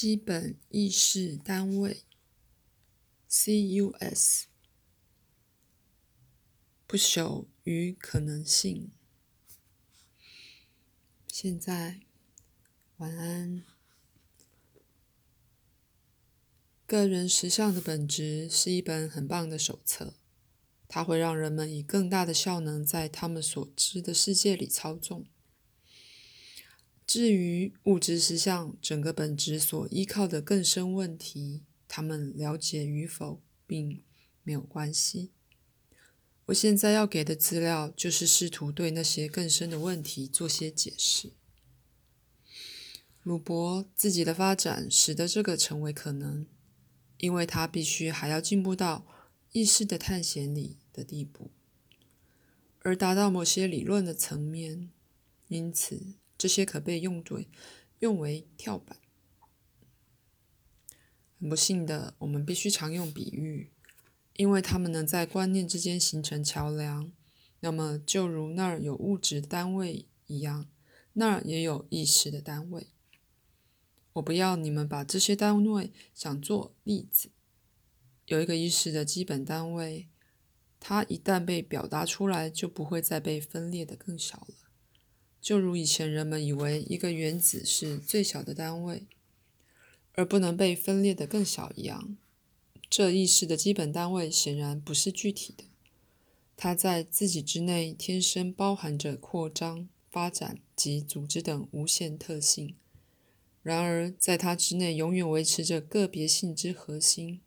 基本意识单位 （CUS） 不朽与可能性。现在，晚安。个人实相的本质是一本很棒的手册，它会让人们以更大的效能在他们所知的世界里操纵。至于物质实相整个本质所依靠的更深问题，他们了解与否并没有关系。我现在要给的资料，就是试图对那些更深的问题做些解释。鲁伯自己的发展使得这个成为可能，因为他必须还要进步到意识的探险里的地步，而达到某些理论的层面，因此。这些可被用作，用为跳板。很不幸的，我们必须常用比喻，因为它们能在观念之间形成桥梁。那么，就如那儿有物质单位一样，那儿也有意识的单位。我不要你们把这些单位想做例子。有一个意识的基本单位，它一旦被表达出来，就不会再被分裂的更小了。就如以前人们以为一个原子是最小的单位，而不能被分裂的更小一样，这意识的基本单位显然不是具体的。它在自己之内天生包含着扩张、发展及组织等无限特性，然而在它之内永远维持着个别性之核心。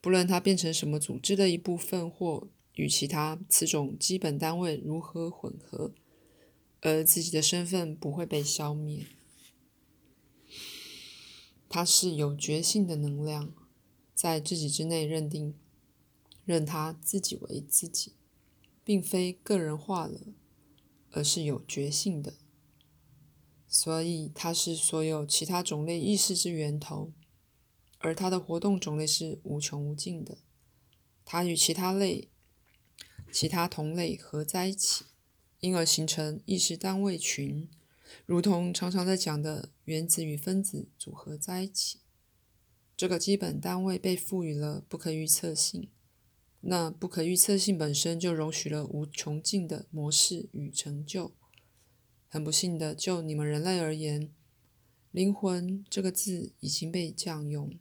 不论它变成什么组织的一部分，或与其他此种基本单位如何混合。而自己的身份不会被消灭，它是有觉性的能量，在自己之内认定，认他自己为自己，并非个人化了，而是有觉性的，所以它是所有其他种类意识之源头，而它的活动种类是无穷无尽的，它与其他类、其他同类合在一起。因而形成意识单位群，如同常常在讲的原子与分子组合在一起。这个基本单位被赋予了不可预测性，那不可预测性本身就容许了无穷尽的模式与成就。很不幸的，就你们人类而言，“灵魂”这个字已经被降用，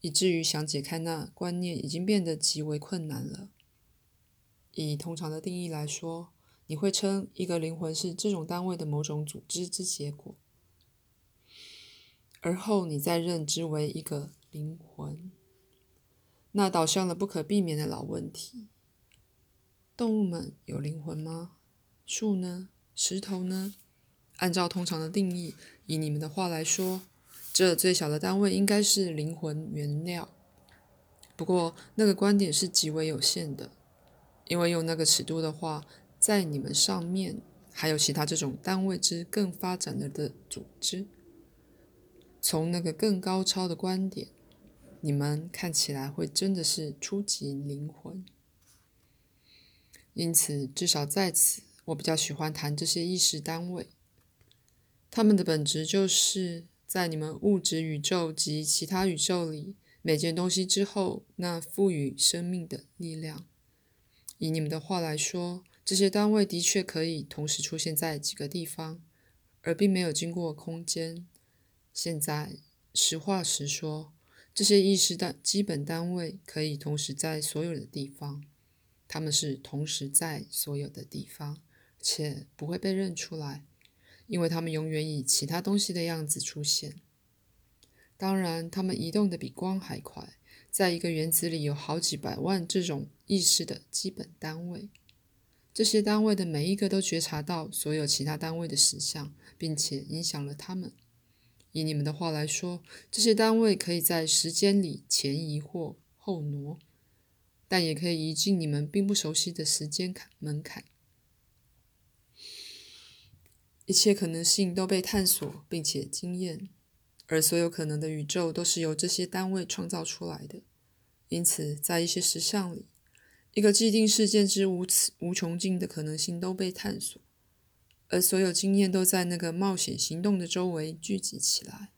以至于想解开那观念已经变得极为困难了。以通常的定义来说。你会称一个灵魂是这种单位的某种组织之结果，而后你再认知为一个灵魂，那导向了不可避免的老问题：动物们有灵魂吗？树呢？石头呢？按照通常的定义，以你们的话来说，这最小的单位应该是灵魂原料。不过，那个观点是极为有限的，因为用那个尺度的话。在你们上面还有其他这种单位之更发展了的组织。从那个更高超的观点，你们看起来会真的是初级灵魂。因此，至少在此，我比较喜欢谈这些意识单位。它们的本质就是在你们物质宇宙及其他宇宙里每件东西之后那赋予生命的力量。以你们的话来说。这些单位的确可以同时出现在几个地方，而并没有经过空间。现在，实话实说，这些意识的基本单位可以同时在所有的地方，它们是同时在所有的地方，且不会被认出来，因为它们永远以其他东西的样子出现。当然，它们移动的比光还快，在一个原子里有好几百万这种意识的基本单位。这些单位的每一个都觉察到所有其他单位的实相，并且影响了他们。以你们的话来说，这些单位可以在时间里前移或后挪，但也可以移进你们并不熟悉的时间坎门槛。一切可能性都被探索并且经验，而所有可能的宇宙都是由这些单位创造出来的。因此，在一些实相里。一个既定事件之无此无穷尽的可能性都被探索，而所有经验都在那个冒险行动的周围聚集起来。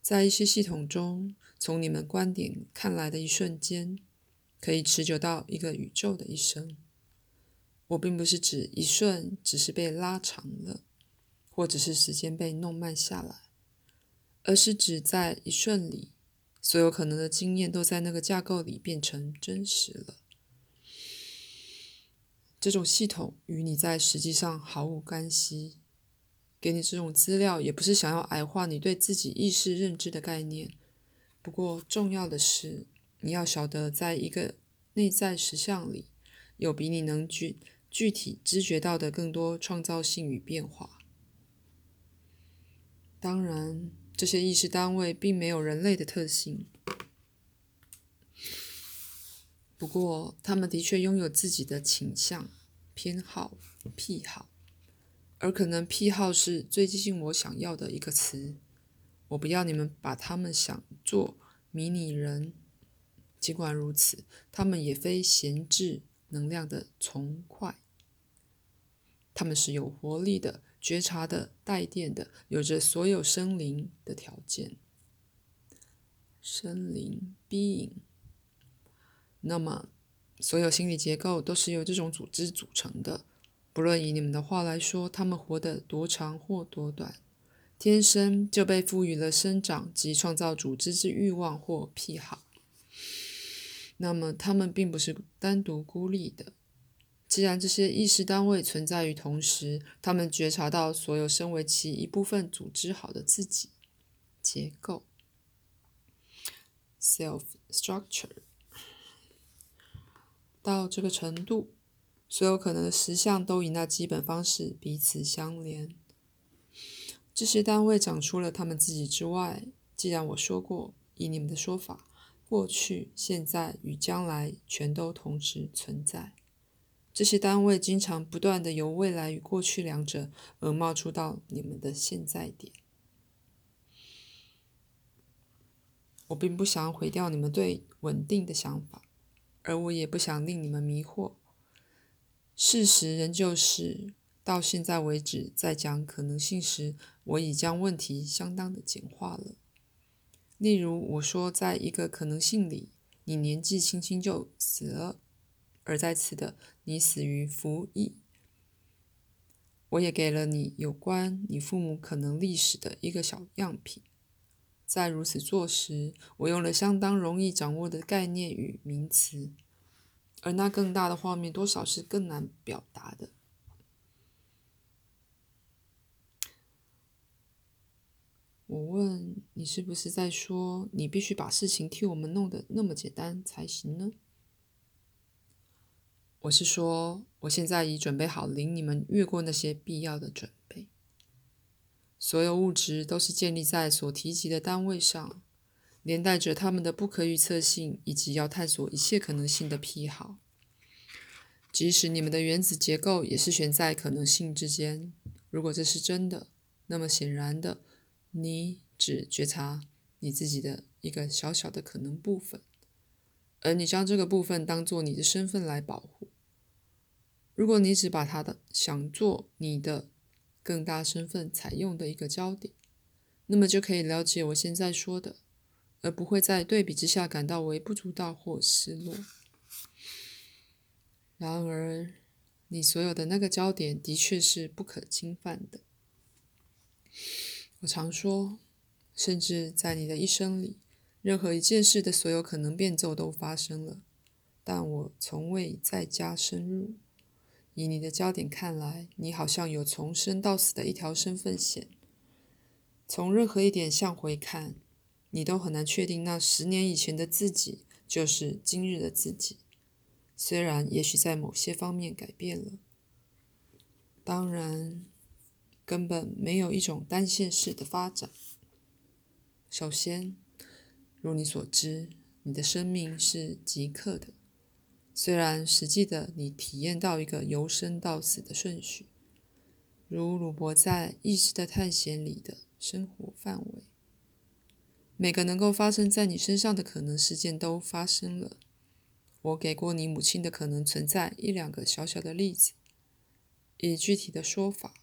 在一些系统中，从你们观点看来的一瞬间，可以持久到一个宇宙的一生。我并不是指一瞬只是被拉长了，或者是时间被弄慢下来，而是指在一瞬里，所有可能的经验都在那个架构里变成真实了。这种系统与你在实际上毫无干系。给你这种资料，也不是想要矮化你对自己意识认知的概念。不过，重要的是，你要晓得，在一个内在实相里，有比你能具具体知觉到的更多创造性与变化。当然，这些意识单位并没有人类的特性。不过，他们的确拥有自己的倾向、偏好、癖好。而可能癖好是最接近我想要的一个词。我不要你们把他们想做迷你人。尽管如此，他们也非闲置能量的从快。他们是有活力的、觉察的、带电的，有着所有生灵的条件。生灵 being。那么，所有心理结构都是由这种组织组成的。不论以你们的话来说，他们活得多长或多短，天生就被赋予了生长及创造组织之欲望或癖好。那么，他们并不是单独孤立的。既然这些意识单位存在于同时，他们觉察到所有身为其一部分组织好的自己结构 （self structure） 到这个程度。所有可能的实相都以那基本方式彼此相连。这些单位长出了他们自己之外。既然我说过，以你们的说法，过去、现在与将来全都同时存在。这些单位经常不断的由未来与过去两者而冒出到你们的现在点。我并不想毁掉你们对稳定的想法，而我也不想令你们迷惑。事实仍旧是，到现在为止，在讲可能性时，我已将问题相当的简化了。例如，我说，在一个可能性里，你年纪轻轻就死了，而在此的你死于服役。我也给了你有关你父母可能历史的一个小样品。在如此做时，我用了相当容易掌握的概念与名词。而那更大的画面，多少是更难表达的。我问你，是不是在说你必须把事情替我们弄得那么简单才行呢？我是说，我现在已准备好领你们越过那些必要的准。所有物质都是建立在所提及的单位上。连带着他们的不可预测性，以及要探索一切可能性的癖好。即使你们的原子结构也是悬在可能性之间。如果这是真的，那么显然的，你只觉察你自己的一个小小的可能部分，而你将这个部分当做你的身份来保护。如果你只把它的想做你的更大身份采用的一个焦点，那么就可以了解我现在说的。而不会在对比之下感到微不足道或失落。然而，你所有的那个焦点的确是不可侵犯的。我常说，甚至在你的一生里，任何一件事的所有可能变奏都发生了，但我从未再加深入。以你的焦点看来，你好像有从生到死的一条身份线。从任何一点向回看。你都很难确定那十年以前的自己就是今日的自己，虽然也许在某些方面改变了。当然，根本没有一种单线式的发展。首先，如你所知，你的生命是即刻的，虽然实际的你体验到一个由生到死的顺序，如鲁伯在《意识的探险》里的生活范围。每个能够发生在你身上的可能事件都发生了。我给过你母亲的可能存在一两个小小的例子。以具体的说法，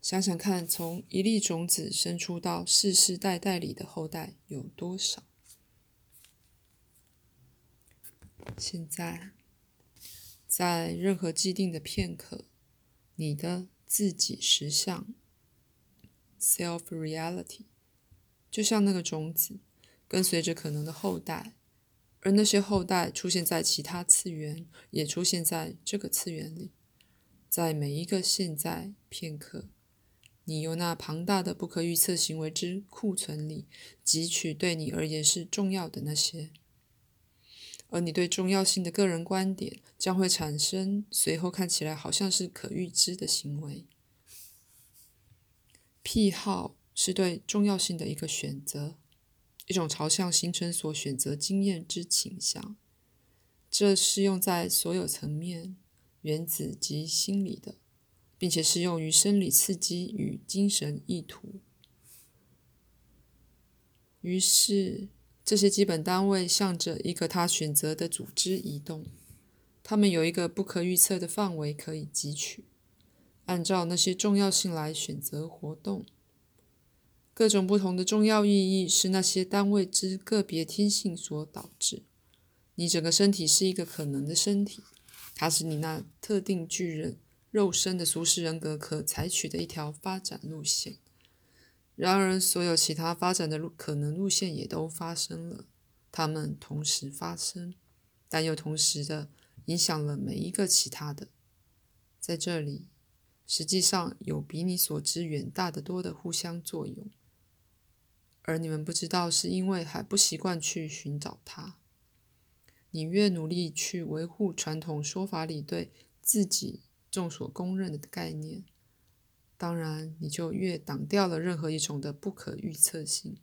想想看，从一粒种子生出到世世代代里的后代有多少？现在，在任何既定的片刻，你的自己实相 （self reality） 就像那个种子，跟随着可能的后代，而那些后代出现在其他次元，也出现在这个次元里，在每一个现在片刻。你由那庞大的不可预测行为之库存里汲取对你而言是重要的那些，而你对重要性的个人观点将会产生随后看起来好像是可预知的行为。癖好是对重要性的一个选择，一种朝向形成所选择经验之倾向。这适用在所有层面，原子及心理的。并且适用于生理刺激与精神意图。于是，这些基本单位向着一个他选择的组织移动。他们有一个不可预测的范围可以汲取，按照那些重要性来选择活动。各种不同的重要意义是那些单位之个别天性所导致。你整个身体是一个可能的身体，它是你那特定巨人。肉身的俗世人格可采取的一条发展路线，然而所有其他发展的路可能路线也都发生了，它们同时发生，但又同时的影响了每一个其他的。在这里，实际上有比你所知远大的多的互相作用，而你们不知道，是因为还不习惯去寻找它。你越努力去维护传统说法里对自己。众所公认的概念，当然你就越挡掉了任何一种的不可预测性。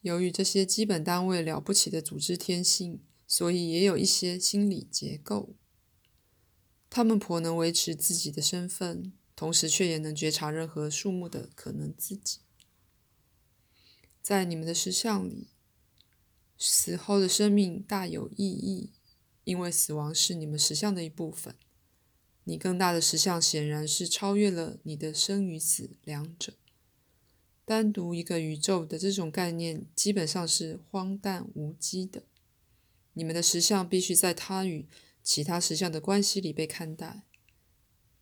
由于这些基本单位了不起的组织天性，所以也有一些心理结构，他们颇能维持自己的身份，同时却也能觉察任何数目的可能自己。在你们的实像里，死后的生命大有意义。因为死亡是你们实像的一部分，你更大的实相显然是超越了你的生与死两者。单独一个宇宙的这种概念基本上是荒诞无稽的。你们的实相必须在它与其他实相的关系里被看待，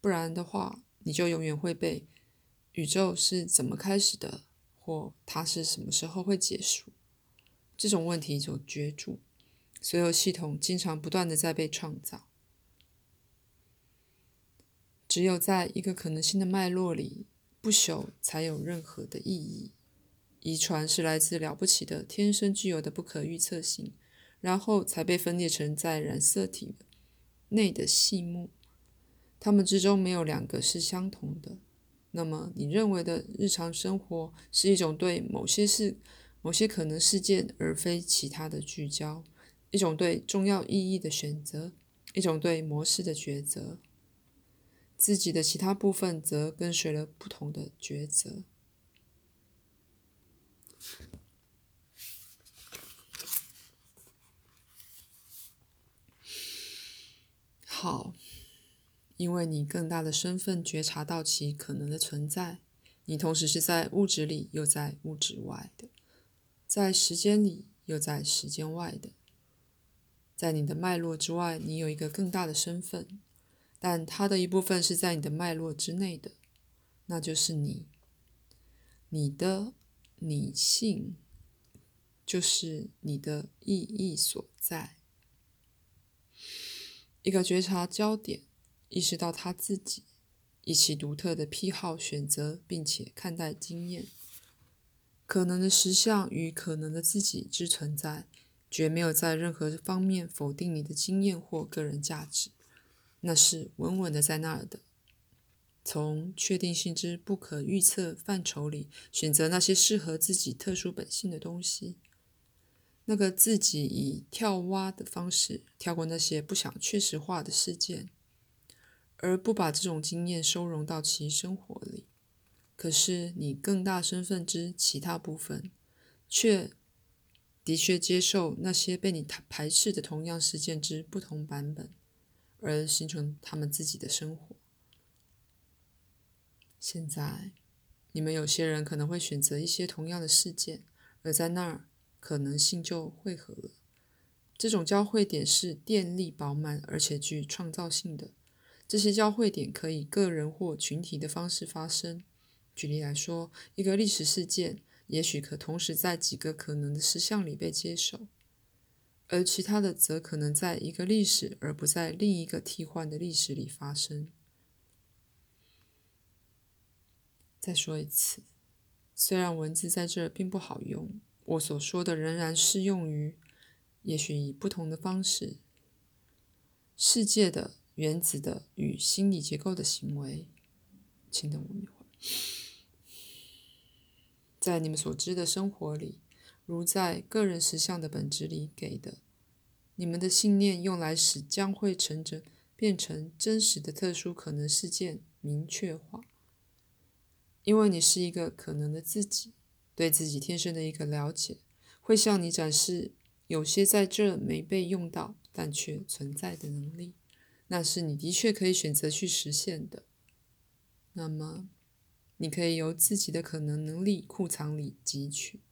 不然的话，你就永远会被宇宙是怎么开始的，或它是什么时候会结束这种问题所攫住。所有系统经常不断的在被创造，只有在一个可能性的脉络里，不朽才有任何的意义。遗传是来自了不起的天生具有的不可预测性，然后才被分裂成在染色体内的细目。它们之中没有两个是相同的。那么，你认为的日常生活是一种对某些事、某些可能事件而非其他的聚焦。一种对重要意义的选择，一种对模式的抉择，自己的其他部分则跟随了不同的抉择。好，因为你更大的身份觉察到其可能的存在，你同时是在物质里又在物质外的，在时间里又在时间外的。在你的脉络之外，你有一个更大的身份，但它的一部分是在你的脉络之内的，那就是你，你的你性，就是你的意义所在。一个觉察焦点，意识到他自己，以其独特的癖好选择，并且看待经验，可能的实相与可能的自己之存在。绝没有在任何方面否定你的经验或个人价值，那是稳稳的在那儿的。从确定性之不可预测范畴里选择那些适合自己特殊本性的东西，那个自己以跳蛙的方式跳过那些不想确实化的事件，而不把这种经验收容到其生活里。可是你更大身份之其他部分，却。的确接受那些被你排斥的同样事件之不同版本，而形成他们自己的生活。现在，你们有些人可能会选择一些同样的事件，而在那儿可能性就汇合了。这种交汇点是电力饱满而且具创造性的。这些交汇点可以个人或群体的方式发生。举例来说，一个历史事件也许可同时在几个可能的实相里被接受，而其他的则可能在一个历史而不在另一个替换的历史里发生。再说一次，虽然文字在这并不好用，我所说的仍然适用于。也许以不同的方式，世界的、原子的与心理结构的行为。请等我一会儿。在你们所知的生活里，如在个人实相的本质里给的，你们的信念用来使将会成真变成真实的特殊可能事件明确化。因为你是一个可能的自己，对自己天生的一个了解，会向你展示。有些在这没被用到，但却存在的能力，那是你的确可以选择去实现的。那么，你可以由自己的可能能力库藏里汲取，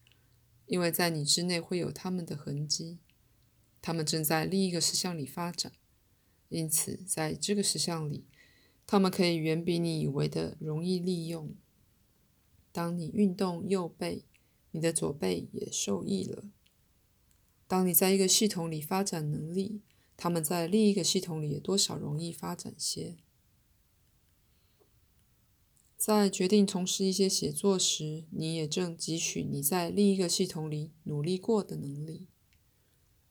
因为在你之内会有他们的痕迹，他们正在另一个实相里发展，因此在这个实相里，他们可以远比你以为的容易利用。当你运动右背，你的左背也受益了。当你在一个系统里发展能力，他们在另一个系统里也多少容易发展些。在决定从事一些写作时，你也正汲取你在另一个系统里努力过的能力，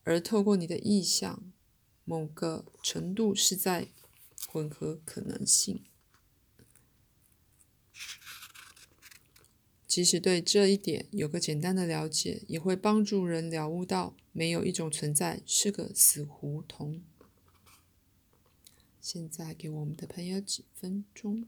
而透过你的意向，某个程度是在混合可能性。即使对这一点有个简单的了解，也会帮助人了悟到，没有一种存在是个死胡同。现在给我们的朋友几分钟。